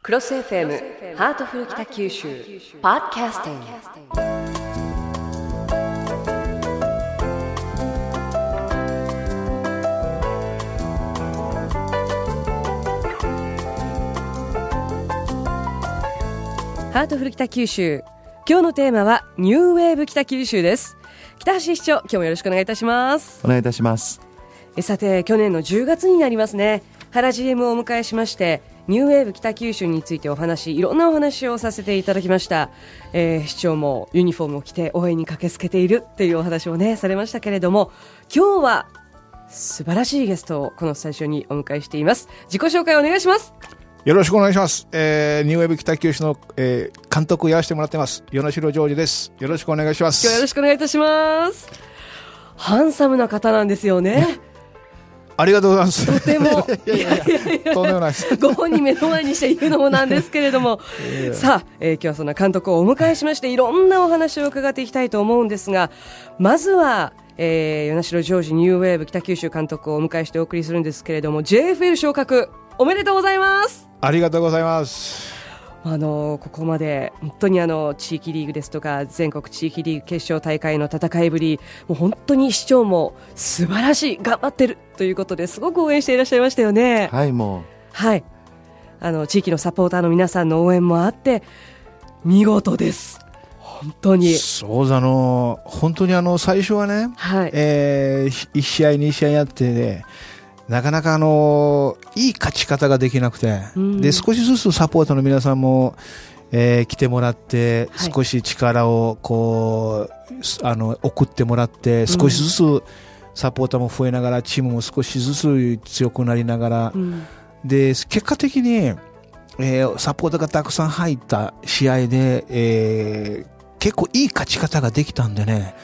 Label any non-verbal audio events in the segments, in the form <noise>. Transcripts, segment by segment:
クロス FM ハートフル北九州ポッドキャスティング。ハートフル北九州今日のテーマはニューウェーブ北九州です。北橋市長今日もよろしくお願いいたします。お願いいたします。えさて去年の10月になりますね。原 GM をお迎えしましてニューウェーブ北九州についてお話いろんなお話をさせていただきました、えー、市長もユニフォームを着て応援に駆けつけているっていうお話をねされましたけれども今日は素晴らしいゲストをこのスタジオにお迎えしています自己紹介お願いしますよろしくお願いします。えー、ニューウェーブ北九州の、えー、監督をやらせてもらってます。与野城ジョージです。よろしくお願いします。今日よろしくお願いいたします。ハンサムな方なんですよね。ありがとうございます。とても。<laughs> とんでもないです。<laughs> ご本人目の前にして言うのもなんですけれども。さあ、えー、今日はそんな監督をお迎えしまして、いろんなお話を伺っていきたいと思うんですが、まずは、えー、与那城ジョージニューウェーブ北九州監督をお迎えしてお送りするんですけれども、JFL 昇格、おめでとうございます。ありがとうございます。あのここまで本当にあの地域リーグですとか全国地域リーグ決勝大会の戦いぶりもう本当に市長も素晴らしい頑張ってるということですごく応援していらっしゃいましたよね。はいもうはいあの地域のサポーターの皆さんの応援もあって見事です。本当にそうあの本当にあの最初はね、はいえー、1試合2試合やって、ね、なかなかあのいい勝ち方ができなくて、うん、で少しずつサポートの皆さんも、えー、来てもらって、少し力をこうあの送ってもらって少しずつサポーターも増えながらチームも少しずつ強くなりながら、うん、で結果的に、えー、サポーターがたくさん入った試合で、えー、結構いい勝ち方ができたんでね、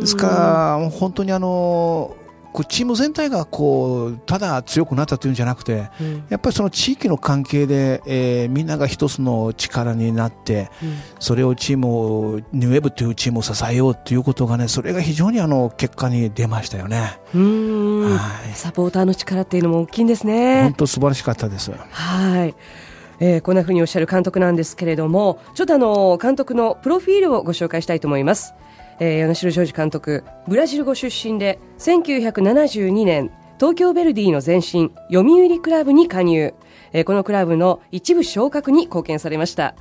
ですから本当にあのこうチーム全体がこうただ強くなったというんじゃなくて、うん、やっぱりその地域の関係で、えー、みんなが一つの力になって、うん、それをチームをニューウェブというチームを支えようということがねそれが非常にあの結果に出ましたよね。はい、サポーターの力っていうのも大きいんですね。本当素晴らしかったです。はい。えー、こんなふうにおっしゃる監督なんですけれども、ちょっとあの監督のプロフィールをご紹介したいと思います。えー、米城ジョ監督ブラジルご出身で1972年東京ヴェルディの前身読売クラブに加入、えー、このクラブの一部昇格に貢献されました。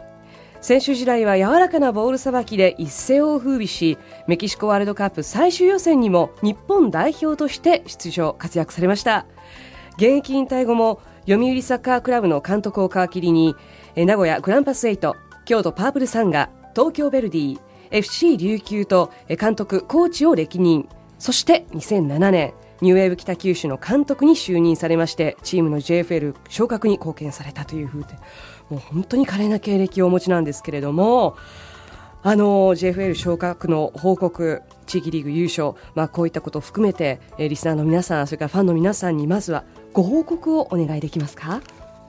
選手時代は柔らかなボールさばきで一世を風靡しメキシコワールドカップ最終予選にも日本代表として出場活躍されました。現役引退後も読売サッカークラブの監督を皮切りに名古屋グランパスエイト京都パープルサンガ東京ヴェルディ FC 琉球と監督、コーチを歴任そして2007年ニューウェーブ北九州の監督に就任されましてチームの JFL 昇格に貢献されたというふうでもう本当に華麗な経歴をお持ちなんですけれどもあの JFL 昇格の報告地域リーグ優勝、まあ、こういったことを含めてリスナーの皆さんそれからファンの皆さんにまずはご報告をお願いできますか？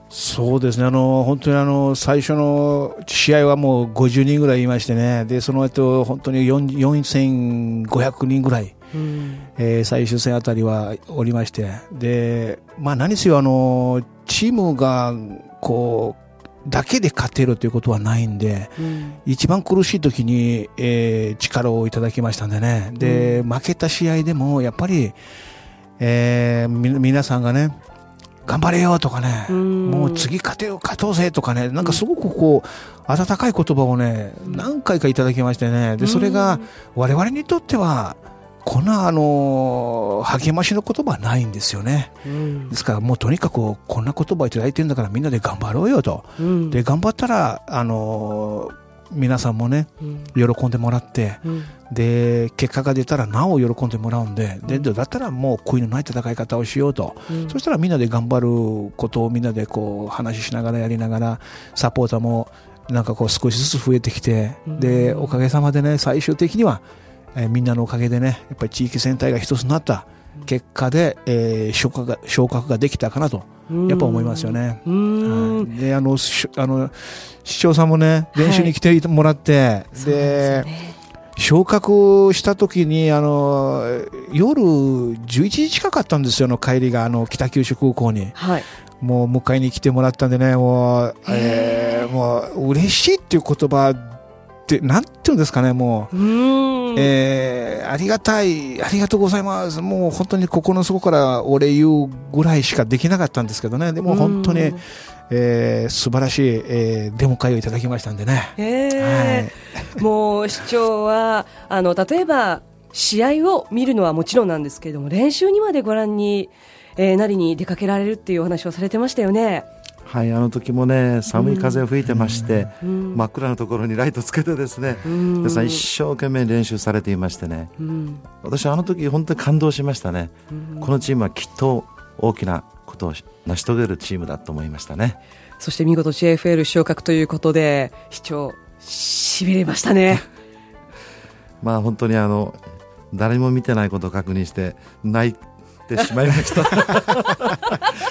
そうですね。あの本当にあの最初の試合はもう50人ぐらいいましてね。でその後本当に4500人ぐらい、うん、えー、最終戦あたりはおりまして。で、まあ、何せよあのチームがこうだけで勝てるということはないんで、うん、一番苦しい時に、えー、力をいただきましたんでね。で、うん、負けた試合でもやっぱり、えー、皆さんがね頑張れよとかね、もう次勝てよ、勝とうぜとかね、なんかすごくこう、温かい言葉をね、何回かいただきましてね、で、それが我々にとっては、こんなあの励ましの言葉はないんですよね、うん、ですからもうとにかくこんな言葉いただいてるんだからみんなで頑張ろうよと、うん、で頑張ったらあの皆さんもね、喜んでもらって、で結果が出たらなお喜んでもらうんででだったらもう悔いのない戦い方をしようと、そしたらみんなで頑張ることをみんなでこう話しながらやりながらサポーターもなんかこう少しずつ増えてきて、でおかげさまでね最終的には、えー、みんなのおかげでねやっぱり地域全体が一つになった結果で、えー、昇格が昇格ができたかなとやっぱ思いますよね。はい、であのあの市長さんもね練習に来てもらって、はい、で、ね、昇格した時にあの夜11時近かったんですよの帰りがあの北九州空港に。はい。もう迎えに来てもらったんでね、もう、えー、もう嬉しいっていう言葉って、なんていうんですかね、もう、うえー、ありがたい、ありがとうございます、もう本当に心の底からお礼言うぐらいしかできなかったんですけどね、でも本当に、えー、素晴らしい、えー、デモ会をいただきましたんでね。えー、はい、もう市長はあの例えば試合を見るのはもちろんなんですけれども練習にまでご覧に、えー、なりに出かけられるっていうお話をされてましたよね。はいあの時もね寒い風が吹いてまして、うん、真っ暗なところにライトつけてですね、うん、皆さん一生懸命練習されていましてね、うん、私あの時本当に感動しましたね、このチームはきっと大きなことを成し遂げるチームだと思いましたね。そして見事 JFL 昇格ということで市長しびれましたね。<laughs> まあ本当にあの誰も見てないことを確認して泣いてしまいました。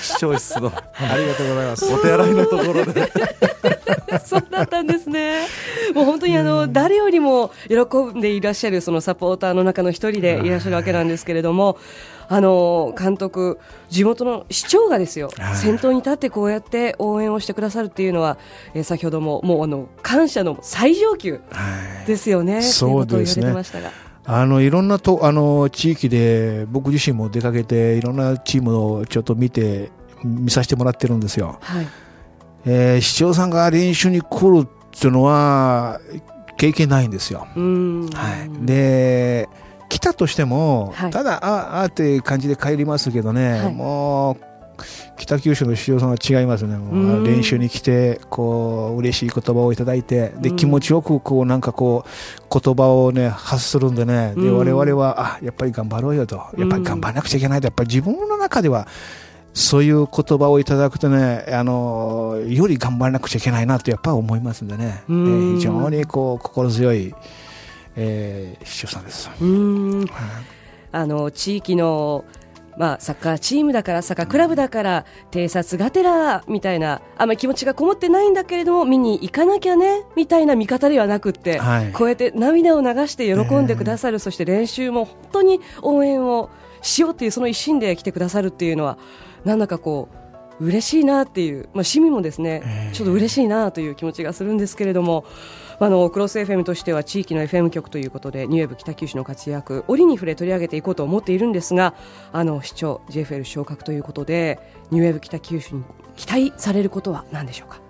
視聴室の。ありがとうございます。お手洗いのところで。<laughs> そうだったんですね。もう本当にあの誰よりも喜んでいらっしゃるそのサポーターの中の一人でい。らっしゃるわけなんですけれどもあの監督、地元の市長がですよ、先頭に立ってこうやって応援をしてくださるっていうのは、えー、先ほどももうあの感謝の最上級ですよね、そうですね。あのいろんなとあの地域で僕自身も出かけていろんなチームをちょっと見て見させてもらってるんですよ。はい。えー、市長さんが練習に来るっていうのは経験ないんですよ。はい、で来たとしても、はい、ただああっていう感じで帰りますけどね、はい、もう北九州の市長さんは違いますね、もう練習に来てこう嬉しい言葉をいただいてで気持ちよくこうなんかこう言葉を、ね、発するんでね。で我々はあやっぱり頑張ろうよと。やっぱり頑張らなくちゃいけないと。やっぱり自分の中ではそういう言葉をいただくとねあのより頑張らなくちゃいけないなとやっぱり思いますんでね、えー、非常にこう心強い。えー、市長さんです。うん。あの地域のまあ、サッカーチームだからサッカークラブだから偵察がてらみたいなあんまり気持ちがこもってないんだけれども見に行かなきゃねみたいな見方ではなくて、はい、こうやって涙を流して喜んでくださる、えー、そして練習も本当に応援をしようというその一心で来てくださるっていうのはなんだかこう嬉しいなっていう、まあ、市民もですね、えー、ちょっと嬉しいなという気持ちがするんですけれども。あのクロス FM としては地域の FM 局ということでニューウェブ北九州の活躍折に触れ取り上げていこうと思っているんですがあの市長 JFL 昇格ということでニューウェブ北九州に期待されることは何でしょうか？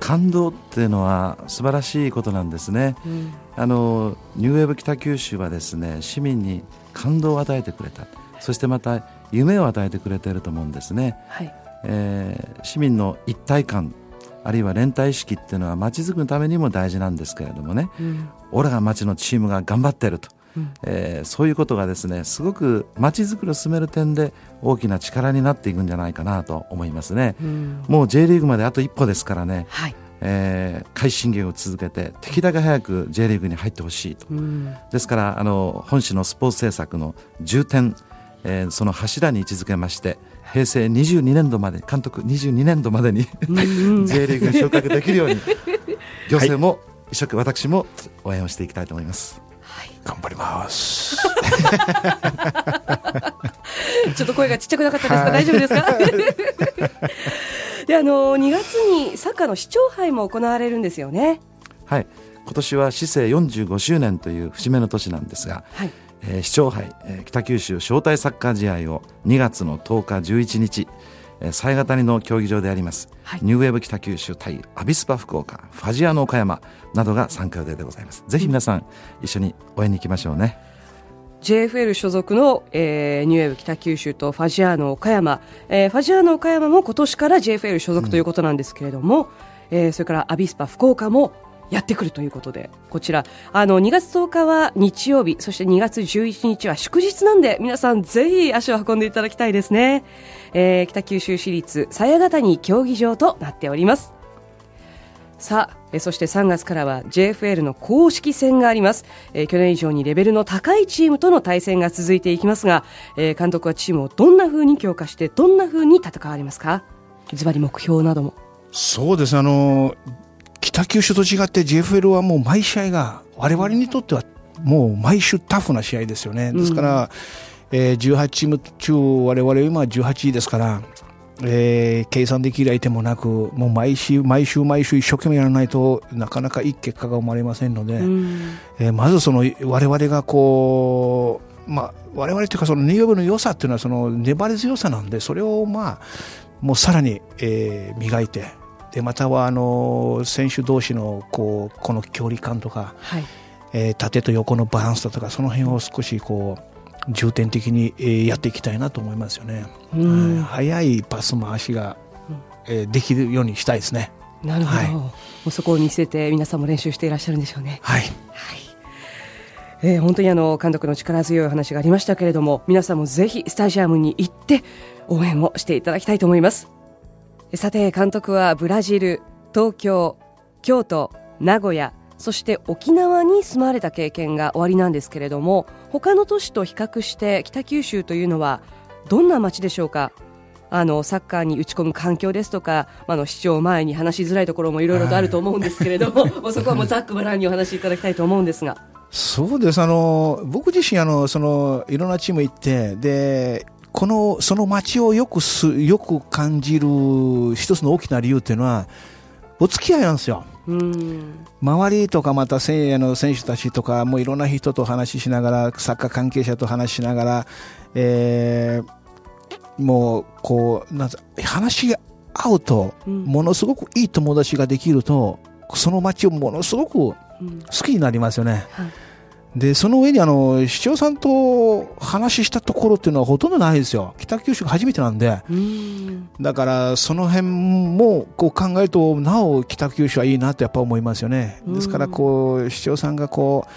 感動っていうのは素晴らしいことなんですね、うん、あのニューウェブ北九州はですね市民に感動を与えてくれた。そしてまた夢を与えてくれていると思うんですね、はい。えー、市民の一体感あるいは連帯意識っていうのは街づくりのためにも大事なんですけれどもね、うん、俺が街のチームが頑張ってると、うん、えー、そういうことがですねすごく街づくりを進める点で大きな力になっていくんじゃないかなと思いますね、うん、もう J リーグまであと一歩ですからね、はい。えー、快進撃を続けてできるだけ早く J リーグに入ってほしいと、うん、ですからあの本市のスポーツ政策の重点、えー、その柱に位置づけまして平成22年度まで監督22年度までに <laughs> J リーグに昇格できるように行政も一生懸命私も応援をしていきたいと思います。はい、頑張ります。<laughs> ちょっと声がちっちゃくなかったですか、大丈夫ですか？<laughs> で、あの2月にサッカーの市長杯も行われるんですよね。はい、今年は市政45周年という節目の年なんですが。はいえー、市長杯、えー、北九州招待サッカー試合を2月の10日11日え型にの競技場であります、はい、ニューウェーブ北九州対アビスパ福岡ファジアーノ岡山などが参加予定でございます。ぜひ皆さん一緒に応援に行きましょうね。JFL 所属の、えー、ニューウェーブ北九州とファジアーノ岡山、えー、ファジアーノ岡山も今年から JFL 所属ということなんですけれども、うん、えー、それからアビスパ福岡もやってくるということで、こちら、あの、2月10日は日曜日、そして2月11日は祝日なんで、皆さんぜひ足を運んでいただきたいですね。えー、北九州市立鞘ヶ谷競技場となっております。さあ、えそして3月からは JFL の公式戦があります、えー、去年以上にレベルの高いチームとの対戦が続いていきますが、えー、監督はチームをどんな風に強化してどんな風に戦われますか？ズバリ目標なども。そうです。あの北九州と違って JFL はもう毎試合が我々にとってはもう毎週タフな試合ですよね。ですから、うん、えー、18チーム中我々今18位ですから、えー計算できる相手もなくもう毎週毎週毎週一生懸命やらないとなかなかいい結果が生まれませんので、うんえーまずその我々がこう、まあ、我々というかそのニューヨークの良さっていうのはその粘り強さなんでそれをまあもうさらに、えー磨いてでまたはあの選手同士のこうこの距離感とか、はい。えー縦と横のバランスだとかその辺を少しこう重点的に、えーやっていきたいなと思いますよね、うん。はい。速いパス回しが、えーできるようにしたいですね。なるほど、はい。もうそこを見せて皆さんも練習していらっしゃるんでしょうね。はい。えー本当にあの監督の力強いお話がありましたけれども皆さんもぜひスタジアムに行って応援をしていただきたいと思います。えさて監督はブラジル東京京都名古屋そして沖縄に住まわれた経験がおありなんですけれども他の都市と比較して北九州というのはどんな街でしょうか？あのサッカーに打ち込む環境ですとか、まあ、あの市長前に話しづらいところもいろいろとあると思うんですけれども、<laughs> もうそこはもうざっくばらんにお話しいただきたいと思うんですが。そうです。あの僕自身あのそのいろんなチーム行ってでこのその街をよくすよく感じる一つの大きな理由っていうのはお付き合いなんですよ。うん周りとかまた選あの選手たちとかもういろんな人と話ししながらサッカー関係者と話しながら、えーもうこうなんか話が合うとうんものすごくいい友達ができるとその街をものすごく好うんきになりますよね。はいでその上にあの市長さんと話したところっていうのはほとんどないですよ。北九州が初めてなんで。うん。だからその辺もこう考えるとなお北九州はいいなとやっぱ思いますよね。うん。ですからこう市長さんがこう、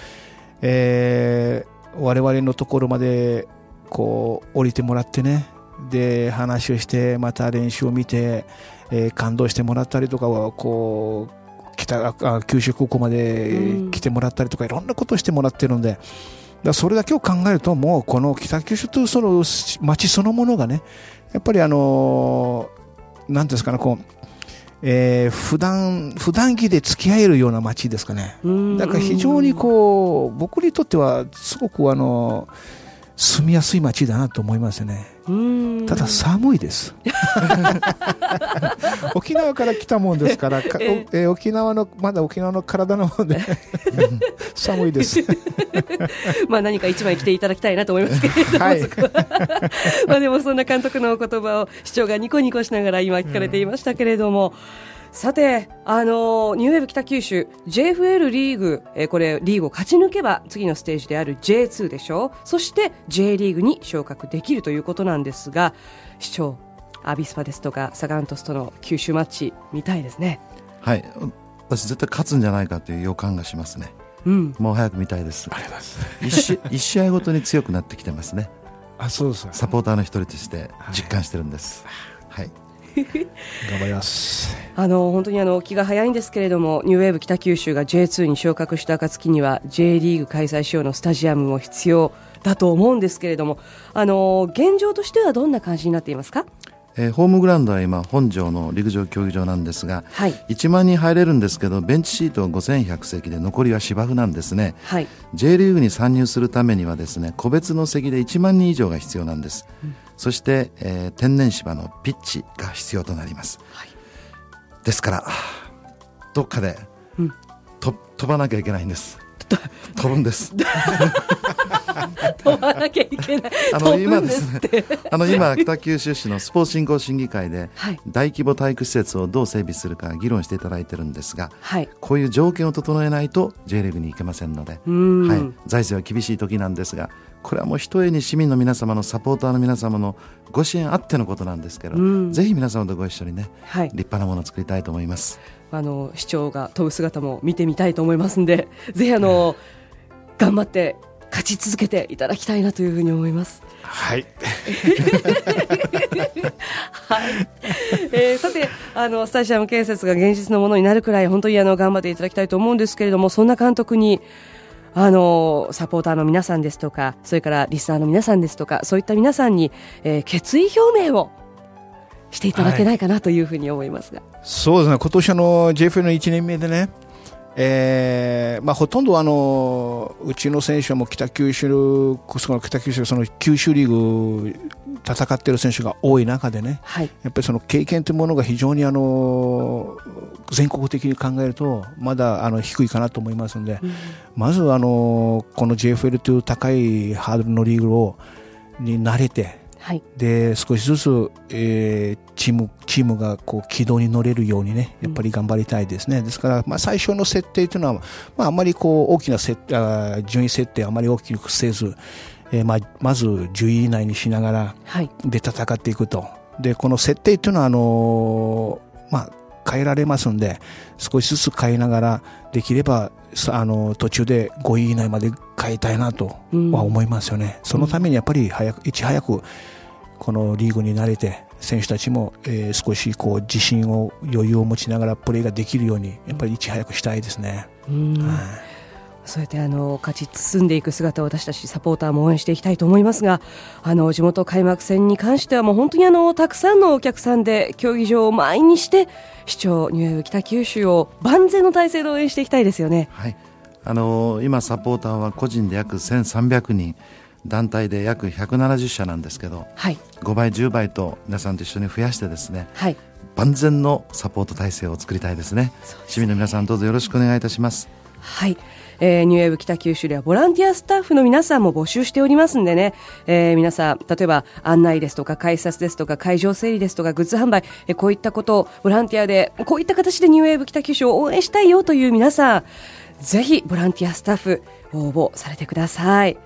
えー、我々のところまでこう降りてもらってね。で話をしてまた練習を見て、えー感動してもらったりとかはこう北あ九州空港までうん。来てもらったりとかいろんなことをしてもらってるんで。だそれだけを考えるともうこの北九州というその街そのものがねやっぱりあのーなんですかねこう、えー普段普段着で付き合えるような街ですかね。うん。だから非常にこう僕にとってはすごくあの住みやすい街だなと思いますよね。うんただ寒いです。<laughs> 沖縄から来たもんですからか、ええ。ー沖縄のまだ沖縄の体のもんで <laughs> 寒いです。<laughs> まあ何か一枚着ていただきたいなと思いますけれども、はい。まあでもそんな監督のお言葉を市長がニコニコしながら今聞かれていましたけれども、さて、あのニューウェーブ北九州 JFL リーグ、えーこれリーグを勝ち抜けば次のステージである J2 でしょ？そして J リーグに昇格できるということなんですが市長アビスパですとかサガン鳥栖との九州マッチ見たいですね。はい。私絶対勝つんじゃないかという予感がしますね。うん、もう早く見たいです。ありがとうございます。一試 <laughs> 一試合ごとに強くなってきてますね。あそうですサポーターの一人として実感してるんです。はい頑張ります。あの本当にあの気が早いんですけれどもニューウェーブ北九州が J2 に昇格した暁には J リーグ開催しようのスタジアムも必要だと思うんですけれどもあの現状としてはどんな感じになっていますかえーホームグラウンドは今本庄の陸上競技場なんですがはい。1万人入れるんですけどベンチシート5100席で残りは芝生なんですね。はい。J リーグに参入するためにはですね個別の席で1万人以上が必要なんです、そして、えー天然芝のピッチが必要となります、ですからどっかで、うん。と飛ばなきゃいけないんです飛ぶんです。飛ばなきゃいけない。あの今ですすねあの今北九州市のスポーツ振興審議会ではい。大規模体育施設をどう整備するか議論していただいてるんですがはい。こういう条件を整えないと J リーグに行けませんので、はい、財政は厳しい時なんですがこれはもうひとえに市民の皆様のサポーターの皆様のご支援あってのことなんですけど、うん。ぜひ皆様とご一緒にねはい。立派なものを作りたいと思います。あの市長が飛ぶ姿も見てみたいと思いますんで <laughs> ぜひあの頑張って勝ち続けていただきたいなというふうに思います。はい。はい、<laughs> えーさてあのスタジアム建設が現実のものになるくらい本当にあの頑張っていただきたいと思うんですけれどもそんな監督にあのサポーターの皆さんですとかそれからリスナーの皆さんですとかそういった皆さんに、えー決意表明をしていただけないかなというふうに思いますが、そうですね。今年の JFL の1年目でね、えーまあ、ほとんどあのうちの選手はもう北九州その北九州その九州リーグ戦っている選手が多い中でね、はい、やっぱりその経験というものが非常にあの全国的に考えるとまだあの低いかなと思いますので、うん、まずあのこの JFL という高いハードルのリーグをに慣れてはい、で少しずつ、えー、チームチームがこう軌道に乗れるようにねやっぱり頑張りたいですね、うん、ですから、まあ、最初の設定というのは、まあ、あまりこう大きな設あ順位設定あまり大きくせず、えーまあ、まず10位以内にしながら、はい、で戦っていくと。でこの設定というのはあのー、まあ変えられますんで少しずつ変えながらできればあの途中で5位以内まで変えたいなとは思いますよね、うん、そのためにやっぱり早くいち早くこのリーグに慣れて選手たちも、えー、少しこう自信を余裕を持ちながらプレーができるようにやっぱりいち早くしたいですね。うん。はいそうやってあの勝ち進んでいく姿を私たちサポーターも応援していきたいと思いますがあの地元開幕戦に関してはもう本当にあのたくさんのお客さんで競技場を満員にして市長ニューウェーブ北九州を万全の体制で応援していきたいですよね。はい。あの今、サポーターは個人で約1300人団体で約170社なんですけど、はい、5倍、10倍と皆さんと一緒に増やしてですね、はい、万全のサポート体制を作りたいですね、ね、市民の皆さんどうぞよろしくお願いいたします。はいえー、ニューウェーブ北九州ではボランティアスタッフの皆さんも募集しておりますんでね、えー、皆さん、例えば案内ですとか改札ですとか会場整理ですとかグッズ販売、えー、こういったことをボランティアでこういった形でニューウェーブ北九州を応援したいよという皆さんぜひボランティアスタッフ応募されてください。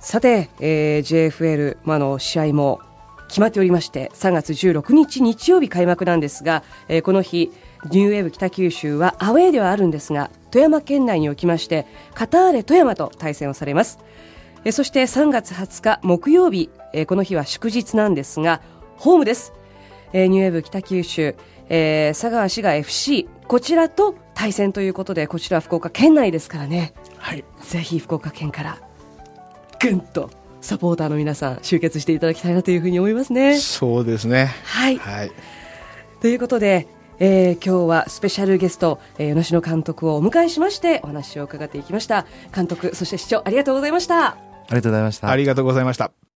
さて、えー、JFL、まあの試合も決まっておりまして3月16日日曜日開幕なんですが、えー、この日ニューウェーブ北九州はアウェーではあるんですが富山県内におきましてカターレ富山と対戦をされます。えそして3月20日木曜日えこの日は祝日なんですがホームです。えニューウェーブ北九州えー、佐川市が FC こちらと対戦ということでこちらは福岡県内ですからね、はい、ぜひ福岡県からぐんとサポーターの皆さん集結していただきたいなというふうに思いますね。そうですね。はい、はい、ということでえー、今日はスペシャルゲスト、えー、吉野監督をお迎えしましてお話を伺っていきました。監督そして市長ありがとうございました。ありがとうございました。ありがとうございました